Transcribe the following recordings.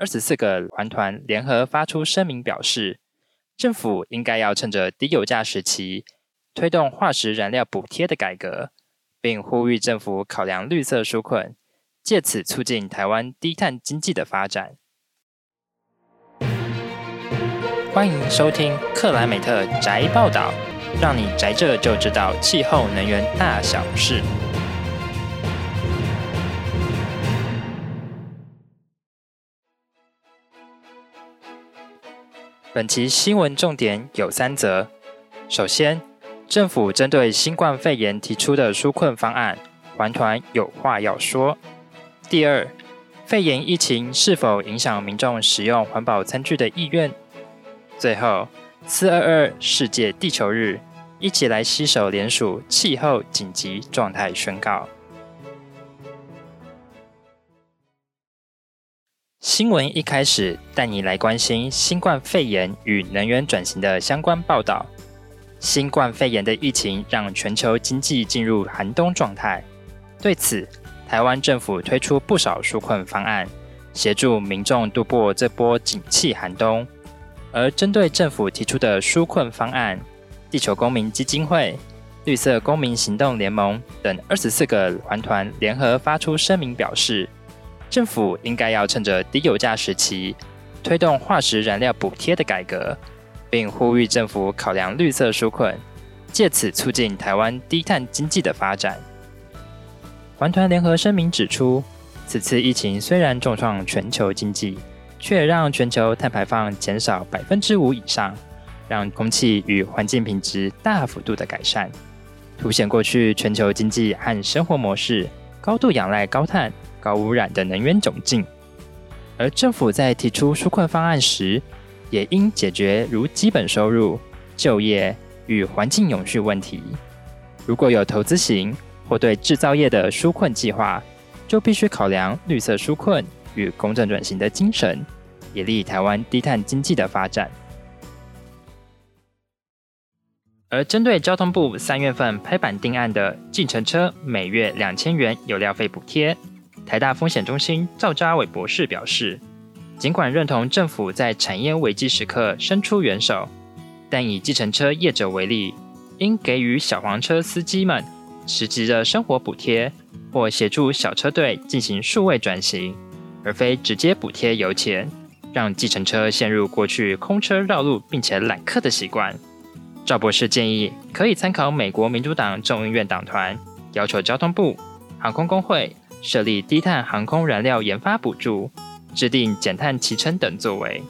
二十四个环团联合发出声明，表示政府应该要趁着低油价时期，推动化石燃料补贴的改革，并呼吁政府考量绿色纾困，借此促进台湾低碳经济的发展。欢迎收听克莱美特宅报道，让你宅着就知道气候能源大小事。本期新闻重点有三则。首先，政府针对新冠肺炎提出的纾困方案，环团有话要说。第二，肺炎疫情是否影响民众使用环保餐具的意愿？最后，四二二世界地球日，一起来携手联署气候紧急状态宣告。新闻一开始带你来关心新冠肺炎与能源转型的相关报道。新冠肺炎的疫情让全球经济进入寒冬状态，对此，台湾政府推出不少纾困方案，协助民众度过这波景气寒冬。而针对政府提出的纾困方案，地球公民基金会、绿色公民行动联盟等二十四个团团联合发出声明，表示，政府应该要趁着低油价时期，推动化石燃料补贴的改革，并呼吁政府考量绿色纾困，借此促进台湾低碳经济的发展。环团联合声明指出，此次疫情虽然重创全球经济，却让全球碳排放减少百分之五以上，让空气与环境品质大幅度的改善，凸显过去全球经济和生活模式高度仰赖高碳。高污染的能源窘境，而政府在提出纾困方案时，也应解决如基本收入、就业与环境永续问题。如果有投资型或对制造业的纾困计划，就必须考量绿色纾困与公正转型的精神，也利台湾低碳经济的发展。而针对交通部三月份拍板定案的计程车每月两千元油料费补贴。台大风险中心赵家伟博士表示，尽管认同政府在产业危机时刻伸出援手，但以计程车业者为例，应给予小黄车司机们实质的生活补贴，或协助小车队进行数位转型，而非直接补贴油钱，让计程车陷入过去空车绕路并且揽客的习惯。赵博士建议，可以参考美国民主党众议院党团要求交通部、航空工会。设立低碳航空燃料研发补助，制定减碳期程等作为。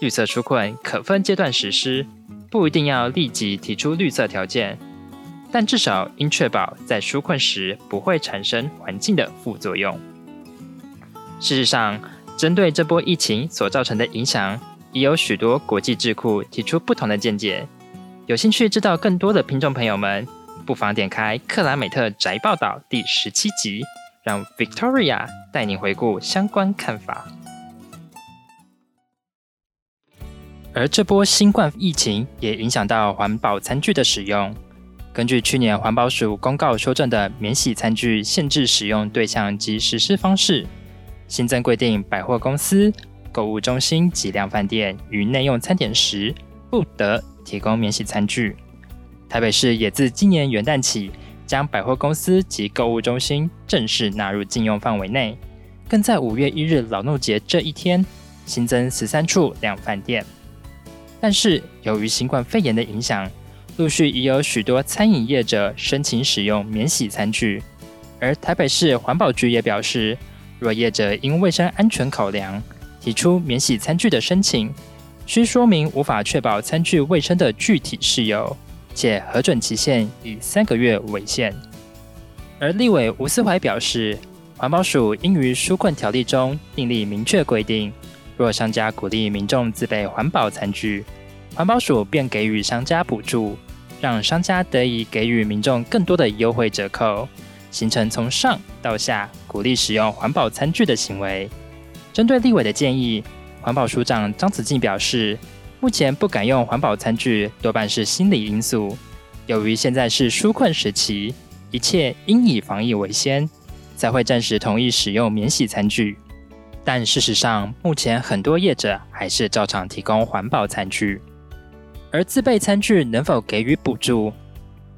绿色纾困可分阶段实施，不一定要立即提出绿色条件，但至少应确保在纾困时不会产生环境的副作用。事实上，针对这波疫情所造成的影响，已有许多国际智库提出不同的见解。有兴趣知道更多的听众朋友们，不妨点开克莱美特宅报道第十七集。让 Victoria 带你回顾相关看法。而这波新冠疫情也影响到环保餐具的使用。根据去年环保署公告修正的免洗餐具限制使用对象及实施方式，新增规定，百货公司、购物中心及量饭店与内用餐点时不得提供免洗餐具。台北市也自今年元旦起，将百货公司及购物中心正式纳入禁用范围内，更在五月一日劳动节这一天新增十三处量贩店。但是，由于新冠肺炎的影响，陆续已有许多餐饮业者申请使用免洗餐具。而台北市环保局也表示，若业者因卫生安全考量提出免洗餐具的申请，需说明无法确保餐具卫生的具体事由。且核准期限以三个月为限。而立委吴思怀表示，环保署应于纾困条例中订立明确规定，若商家鼓励民众自备环保餐具，环保署便给予商家补助，让商家得以给予民众更多的优惠折扣，形成从上到下鼓励使用环保餐具的行为。针对立委的建议，环保署长张子静表示。目前不敢用环保餐具，多半是心理因素。由于现在是纾困时期，一切应以防疫为先，才会暂时同意使用免洗餐具。但事实上，目前很多业者还是照常提供环保餐具。而自备餐具能否给予补助？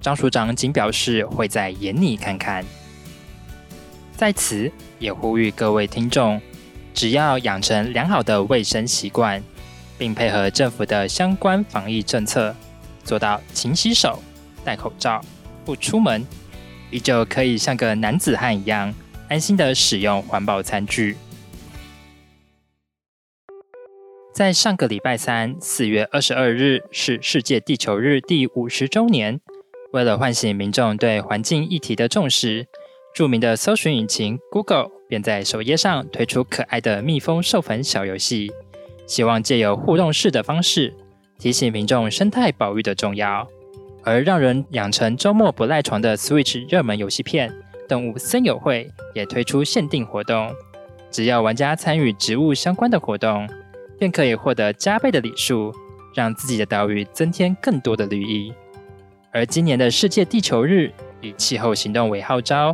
张署长仅表示会在研拟看看。在此也呼吁各位听众，只要养成良好的卫生习惯，并配合政府的相关防疫政策，做到勤洗手、戴口罩、不出门，依旧可以像个男子汉一样，安心的使用环保餐具。在上个礼拜三，四月二十二日是世界地球日第五十周年。为了唤醒民众对环境议题的重视，著名的搜寻引擎 Google 便在首页上推出可爱的蜜蜂授粉小游戏，希望借由互动式的方式提醒民众生态保育的重要。而让人养成周末不赖床的 Switch 热门游戏片《动物森友会》也推出限定活动，只要玩家参与植物相关的活动，便可以获得加倍的礼数，让自己的岛屿增添更多的绿意。而今年的世界地球日以气候行动为号召，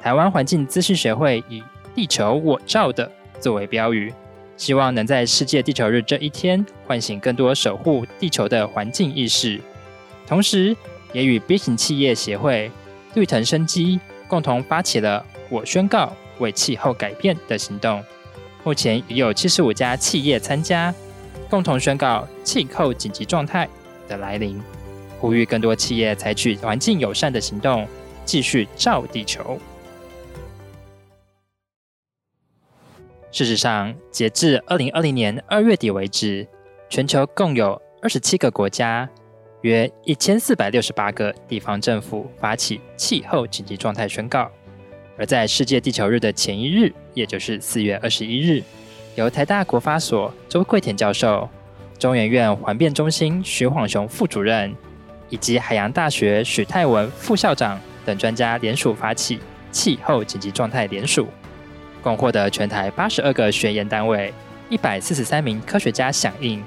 台湾环境资讯学会以“地球我照”的作为标语，希望能在世界地球日这一天唤醒更多守护地球的环境意识，同时也与 B 型企业协会、绿藤生机共同发起了“我宣告为气候改变”的行动。目前已有七十五家企业参加，共同宣告气候紧急状态的来临，呼吁更多企业采取环境友善的行动，继续照地球。事实上，截至二零二零年二月底为止，全球共有二十七个国家，约一千四百六十八个地方政府发起气候紧急状态宣告。而在世界地球日的前一日，也就是四月二十一日，由台大国发所周桂田教授、中研院环变中心徐晃雄副主任，以及海洋大学许泰文副校长等专家联署发起气候紧急状态联署，共获得全台八十二个学研单位、一百四十三名科学家响应，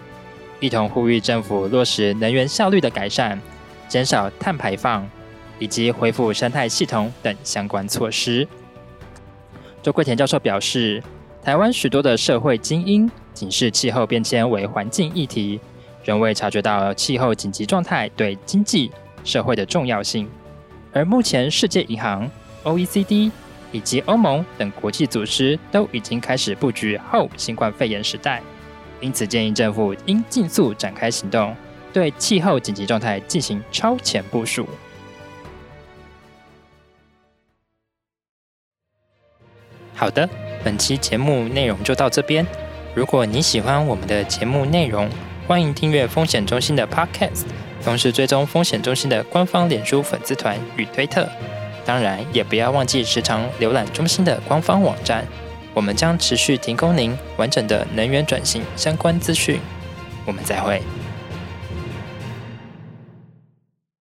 一同呼吁政府落实能源效率的改善，减少碳排放。以及恢复生态系统等相关措施。周桂田教授表示，台湾许多的社会精英仅视气候变迁为环境议题，仍未察觉到气候紧急状态对经济社会的重要性。而目前，世界银行、OECD 以及欧盟等国际组织都已经开始布局后新冠肺炎时代，因此建议政府应尽速展开行动，对气候紧急状态进行超前部署。好的，本期节目内容就到这边。如果你喜欢我们的节目内容，欢迎订阅风险中心的 Podcast，同时追踪风险中心的官方脸书粉丝团与推特。当然，也不要忘记时常浏览中心的官方网站，我们将持续提供您完整的能源转型相关资讯。我们再会。